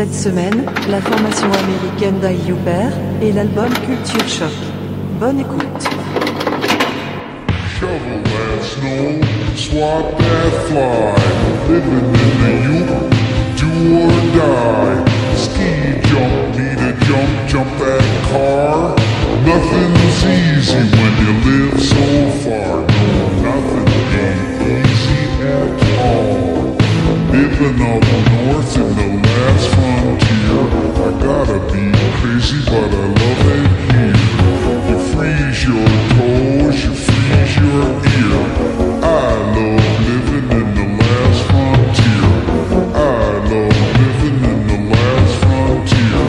Cette semaine, la formation américaine d'Ayuper et l'album Culture Choc. Bonne écoute. Living up north in the last frontier. I gotta be crazy, but I love it here. You freeze your toes, you freeze your ear. I love living in the last frontier. I love living in the last frontier.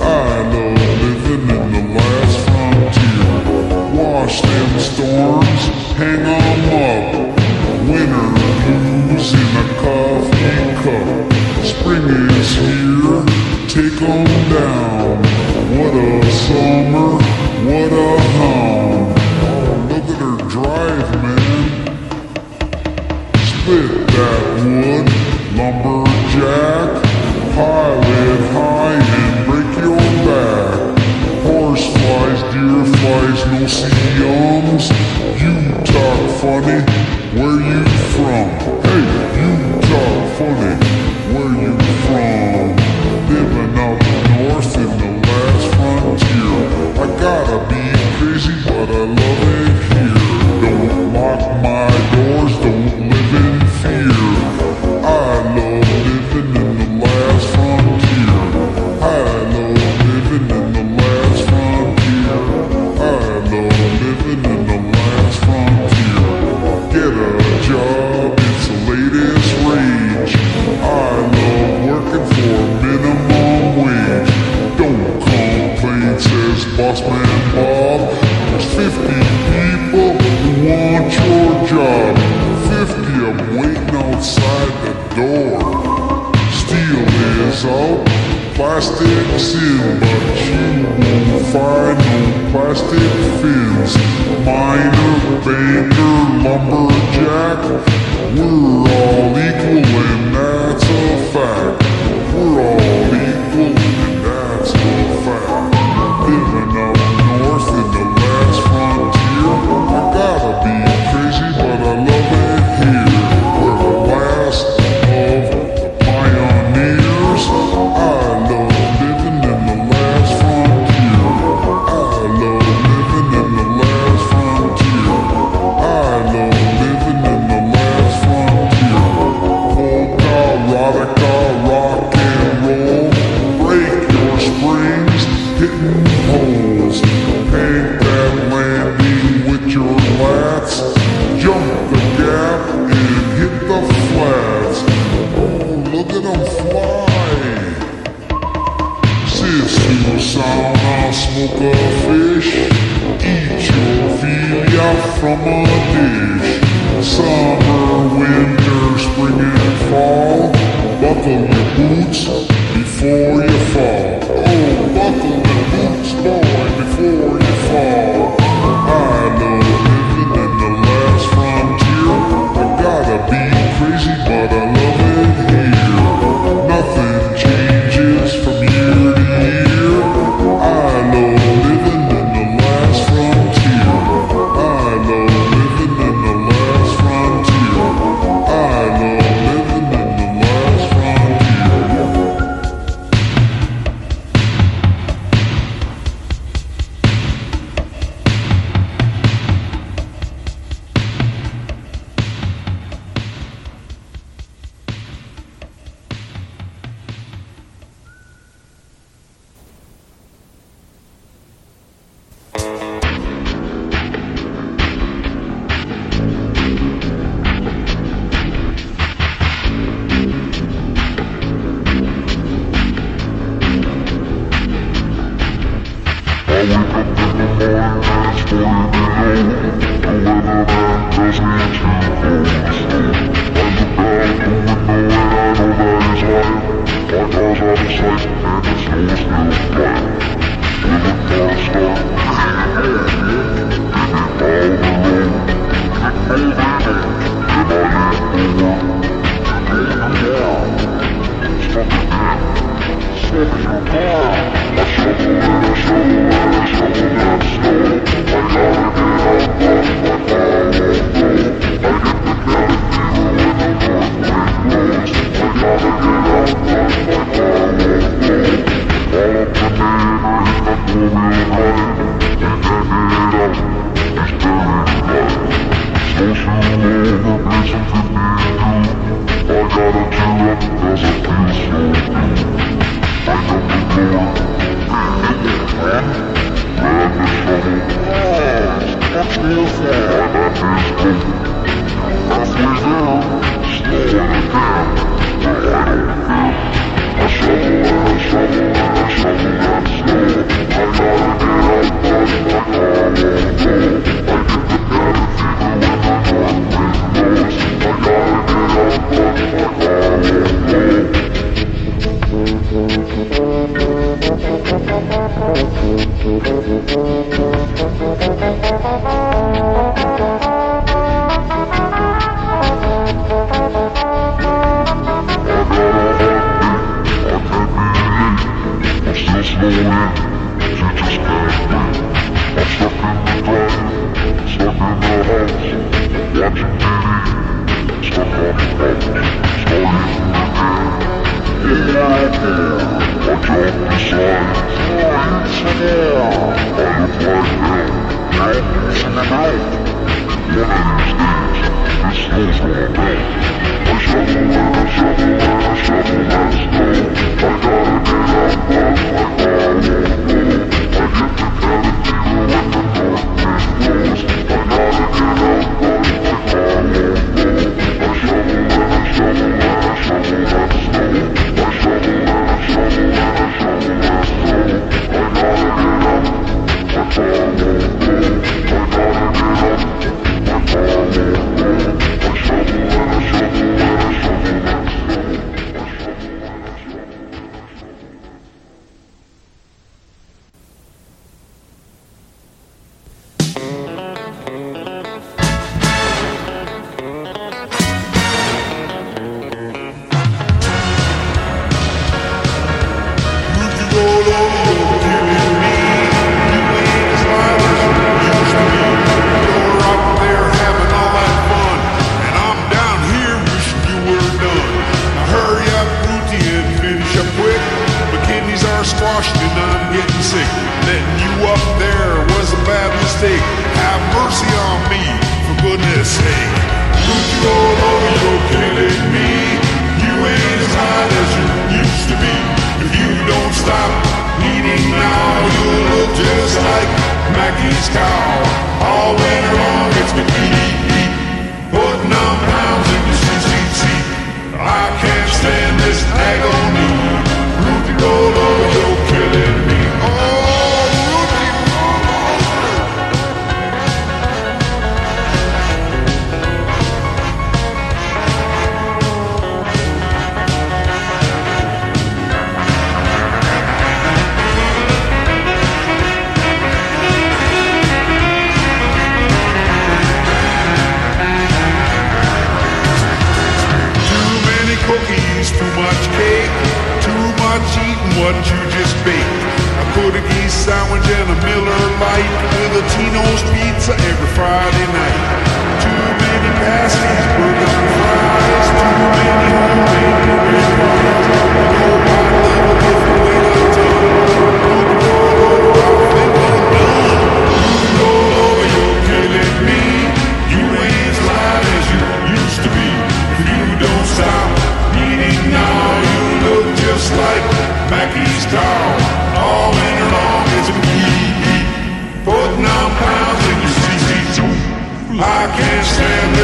I love living in the last frontier. Wash them storms, hang 'em cup. Spring is here, take 'em down. What a summer, what a hound. Oh, look at her drive, man. Split that wood, lumberjack. Pile it high and break your back. Horse flies, deer flies, no yums. You talk funny, where you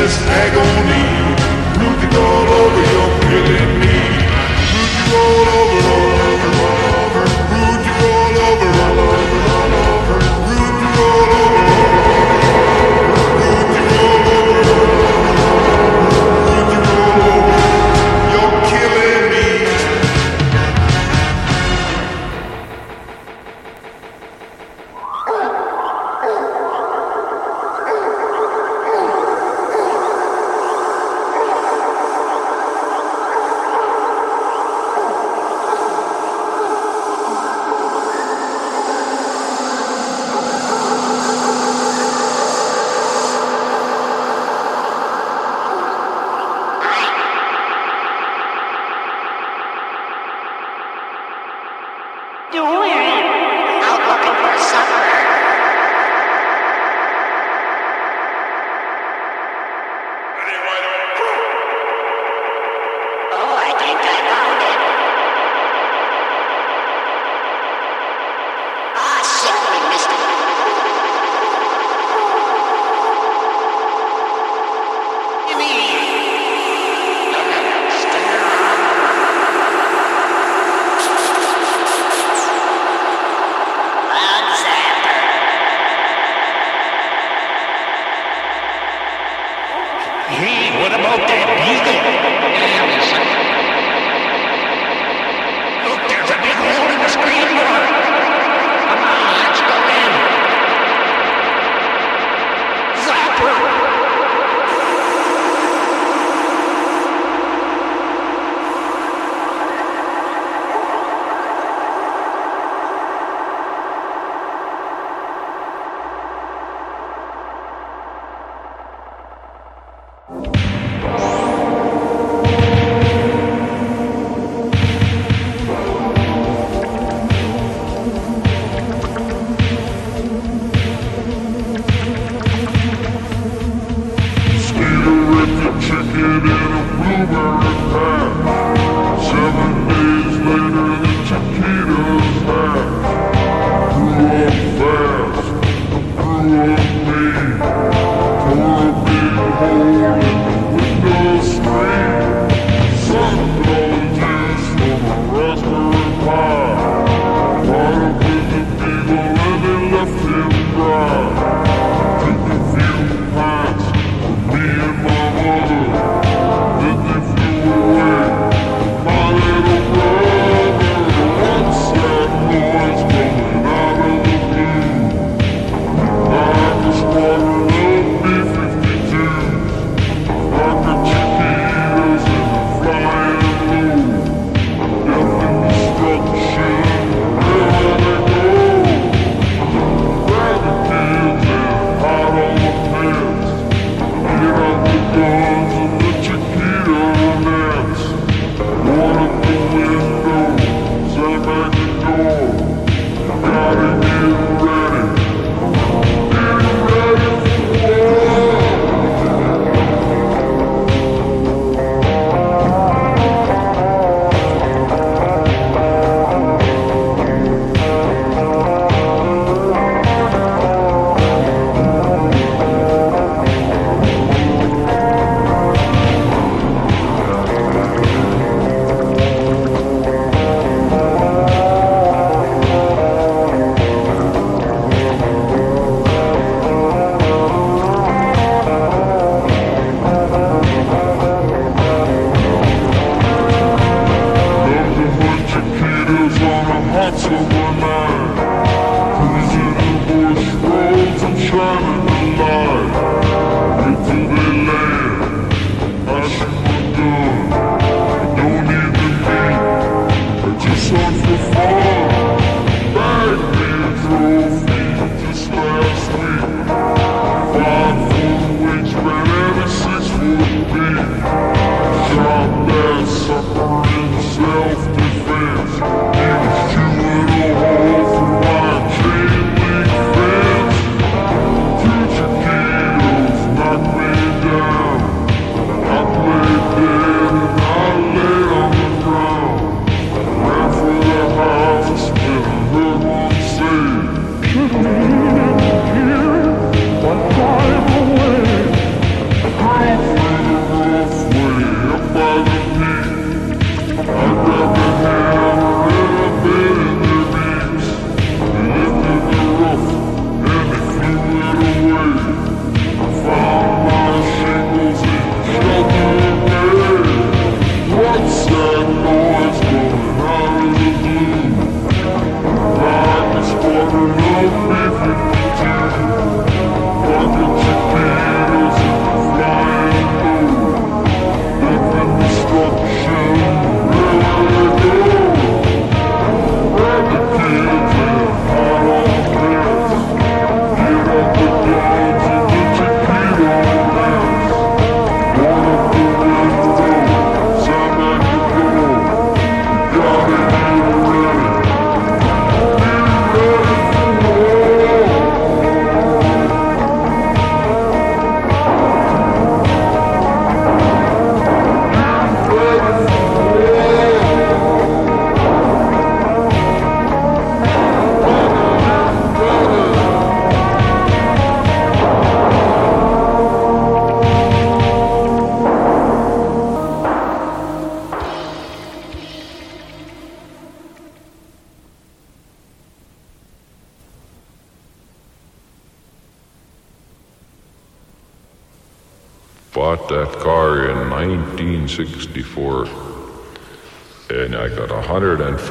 this agony. Root you all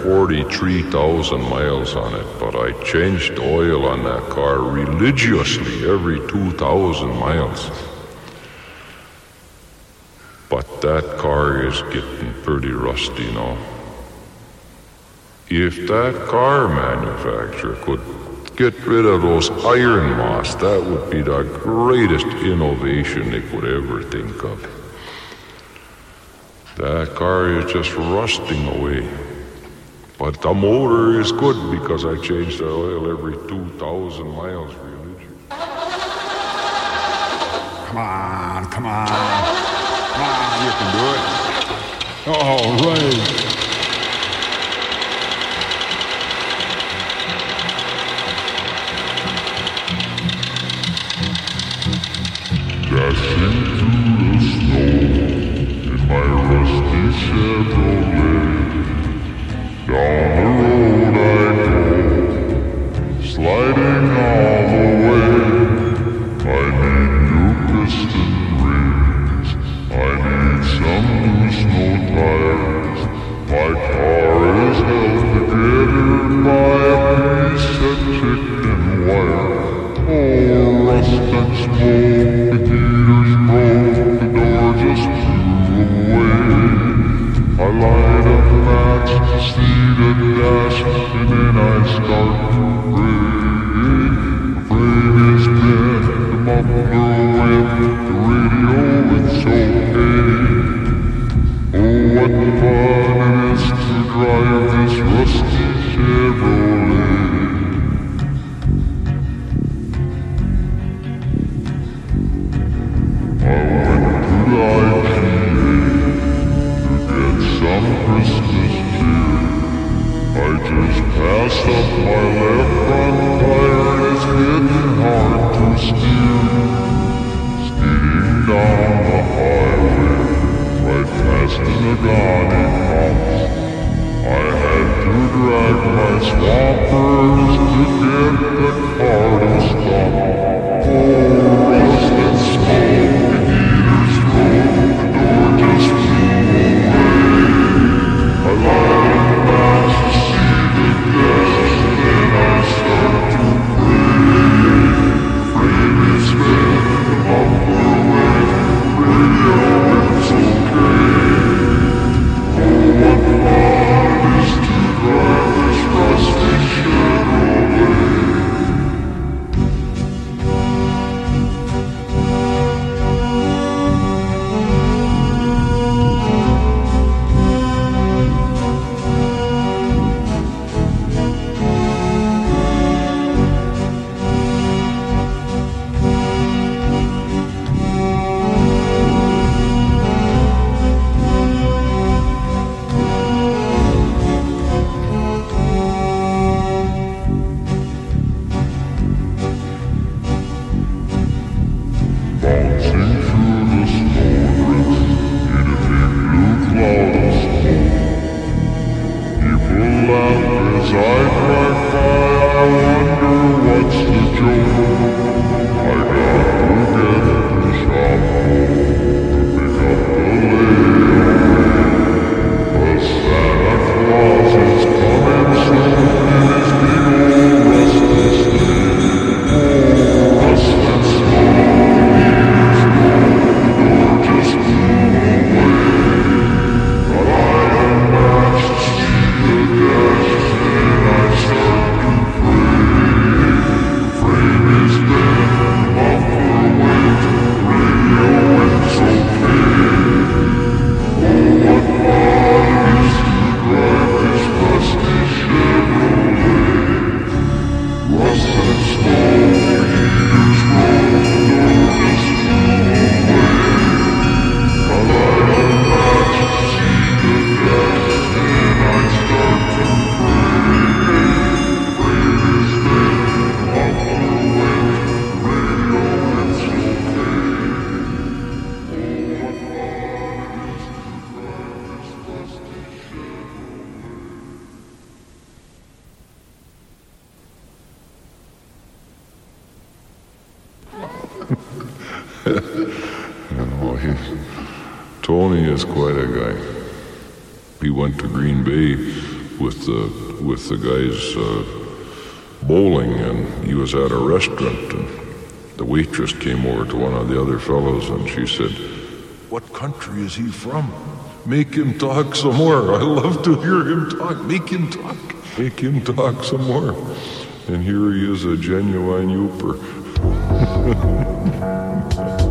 43,000 miles on it, but I changed oil on that car religiously every 2,000 miles. But that car is getting pretty rusty now. If that car manufacturer could get rid of those iron moss, that would be the greatest innovation they could ever think of. That car is just rusting away the motor is good because I change the oil every 2,000 miles, really. Come on, come on. Come on, you can do it. All right. he, Tony is quite a guy. He went to Green Bay with the with the guys uh, bowling, and he was at a restaurant, and the waitress came over to one of the other fellows, and she said, "What country is he from? Make him talk some more. I love to hear him talk. Make him talk. Make him talk some more." And here he is, a genuine Yooper. Thank you.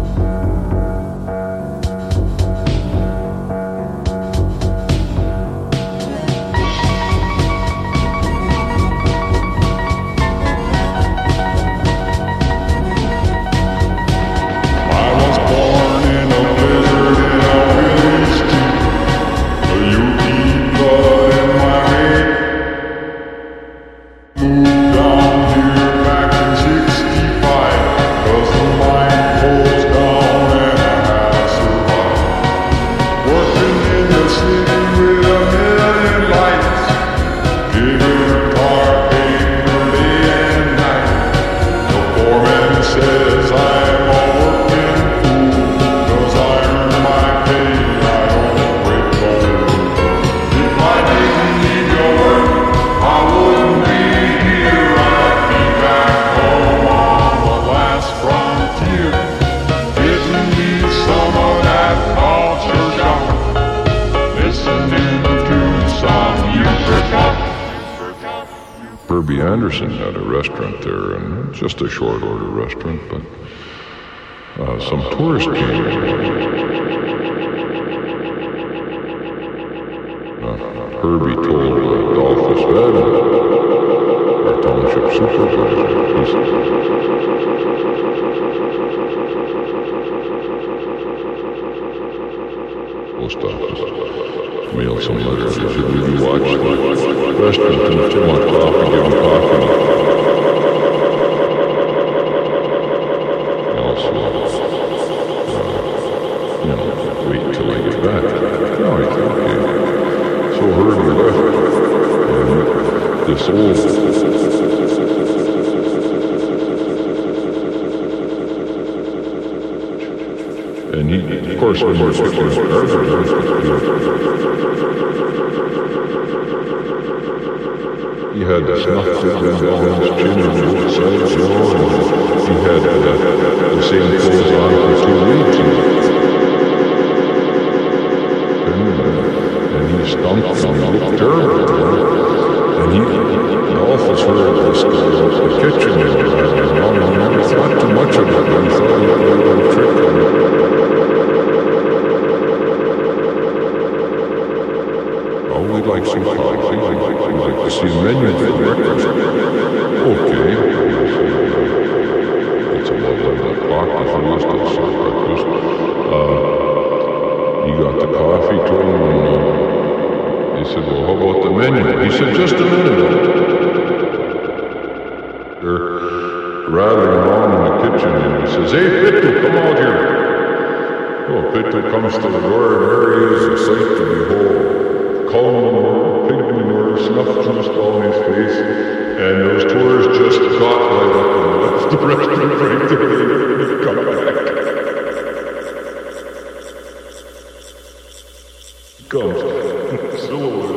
Uh, some tourists came. Uh, Herbie told uh, Dolphus Van, our township supervisor, post office, mail some letters. He said, "Will you watch the restaurant and if you coffee, give him coffee." And also, uh, you know, wait till I get back. No, he said, okay. So Herbie left. And he, of course, when you're he had the snuff filled down his chin and he had uh, the same clothes on for two weeks. And, and, and he stunk and terrible. You know? And he, The, the kitchen and, and, and, and he never thought too much of it. Thought Comes silhouette.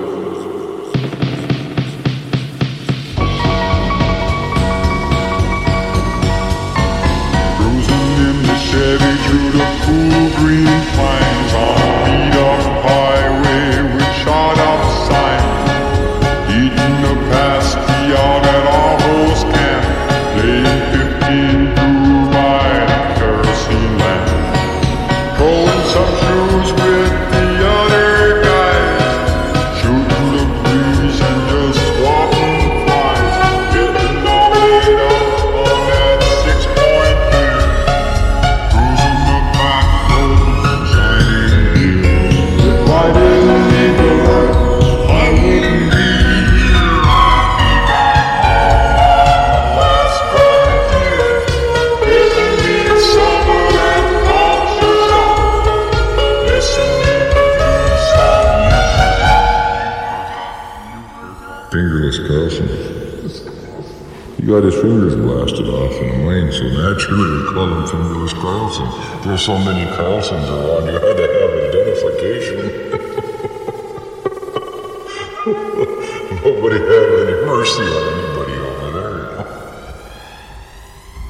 There's so many Carlsons around, you had to have identification. Nobody had any mercy on anybody over there,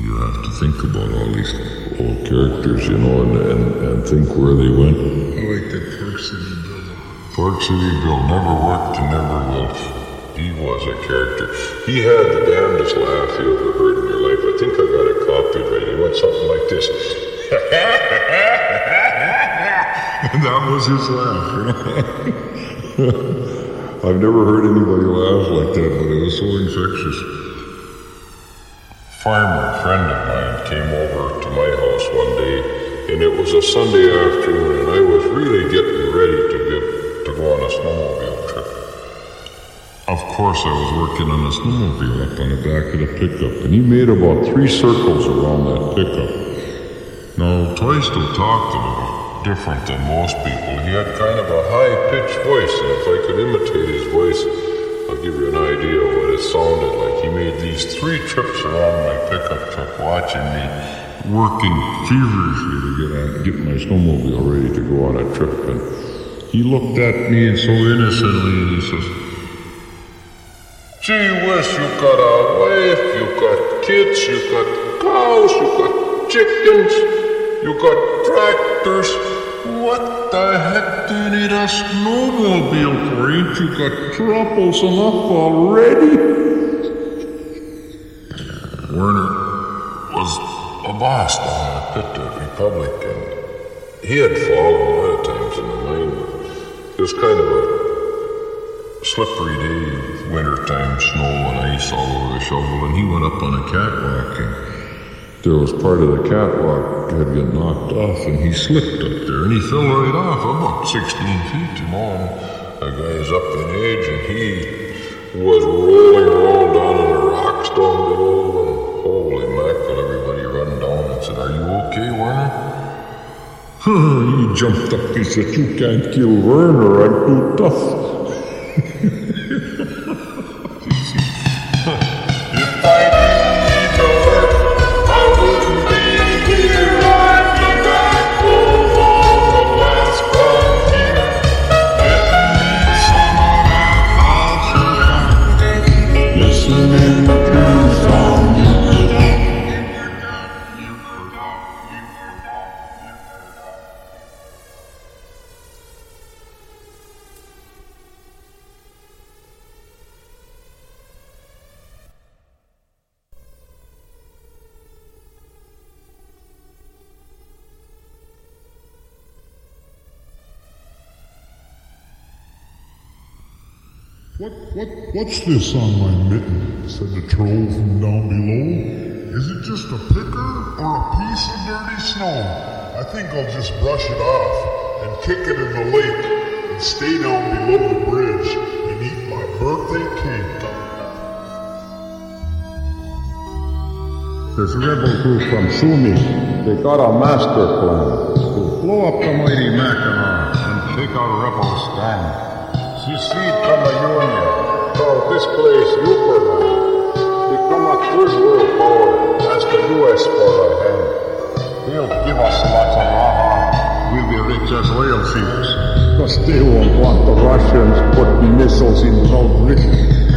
you have to think about all these old characters, you know, and, and, and think where they went. I like that Park City Bill. Park City Bill never worked and never will. He was a character. He had the damnedest laugh you ever heard in your life. I think I got it copied right. He went something like this. that was his laugh. I've never heard anybody laugh like that, but it was so infectious. Farmer friend of mine came over to my house one day, and it was a Sunday afternoon, and I was really getting ready to get to go on a snowmobile trip. Of course, I was working on a snowmobile up on the back of the pickup, and he made about three circles around that pickup. Now, Toysto talked a little different than most people. He had kind of a high-pitched voice, and if I could imitate his voice, I'll give you an idea of what it sounded like. He made these three trips around my pickup truck, watching me working feverishly to get, on, get my snowmobile ready to go on a trip. And he looked at me and so innocently, and he says, Gee whiz, you got a wife, you got kids, you got cows, you got chickens, you got tractors. What the heck do you need a snowmobile for? Ain't you got troubles enough already? Werner was a boss down Pit of Republic, and he had fallen a lot of times in the mine. It was kind of a slippery day, wintertime, snow and ice all over the shovel, and he went up on a catwalk, and there was part of the catwalk had got knocked off, and he slipped up there, and he fell right off about 16 feet, and the guy's up in age, and he was rolling around down in the rocks down below, and holy mackerel, everybody run down and said, are you okay, Werner? he jumped up, he said, you can't kill Werner, I'm too tough. What's this on my mitten? said the troll from down below. Is it just a picker or a piece of dirty snow? I think I'll just brush it off and kick it in the lake and stay down below the bridge and eat my birthday cake. This rebel group from Sumi, they got a master plan to blow up the mighty Mackinac and take a rebel stand. Secede from the Union, call this place Superman. Become a third world power, ask the U.S. for a hand. They'll give us lots of lava. We'll be rich as whale thieves. Because they won't want the Russians putting missiles in Britain.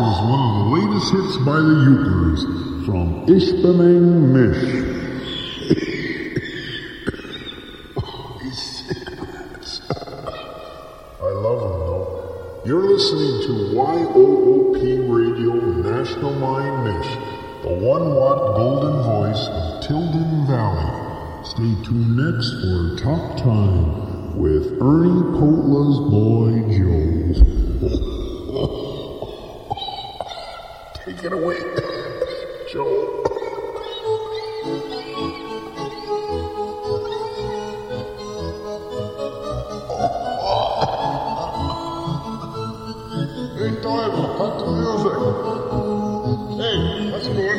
Was one of the latest hits by the Yoopers from Ishpeming Mish. I love them though. You're listening to YOOP Radio National Mine Mish, the one watt golden voice of Tilden Valley. Stay tuned next for Talk Time with Ernie Potla's boy Joe. It away, Joe. Hey, cut the music. Hey, that's good.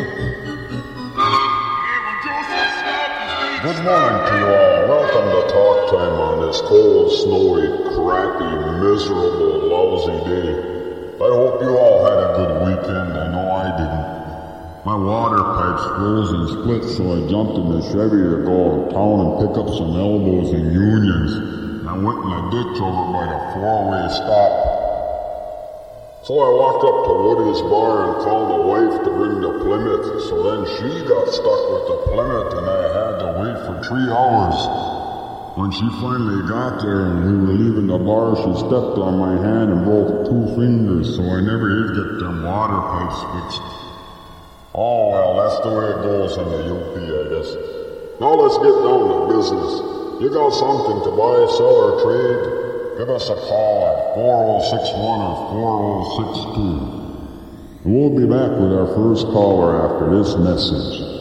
Morning to you all. Welcome to Talk Time on this cold, snowy, crappy, miserable, lousy day. I hope you all had a good weekend. I know. My water pipes froze and split, so I jumped in the Chevy to go town and pick up some elbows and unions. I went in a ditch over by the four-way stop. So I walked up to Woody's bar and called my wife to bring the Plymouth. So then she got stuck with the Plymouth and I had to wait for three hours. When she finally got there and we were leaving the bar, she stepped on my hand and broke two fingers, so I never did get them water pipes fixed. Oh well, that's the way it goes in the UP, I guess. Now let's get down to business. You got something to buy, sell, or trade? Give us a call at 4061 or 4062. And we'll be back with our first caller after this message.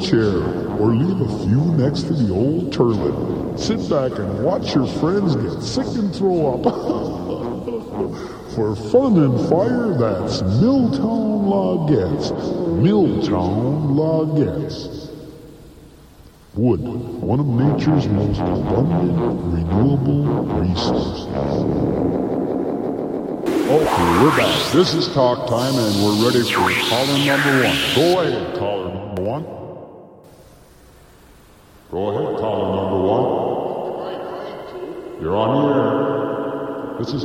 Chair, or leave a few next to the old turlet. Sit back and watch your friends get sick and throw up. For fun and fire, that's Milltown Logettes. Milltown Logettes. Wood, one of nature's most abundant, renewable resources. Okay, we're back. This is talk time, and we're ready for caller number one. Go ahead, caller number one. Go ahead, caller number one. You're on the air. This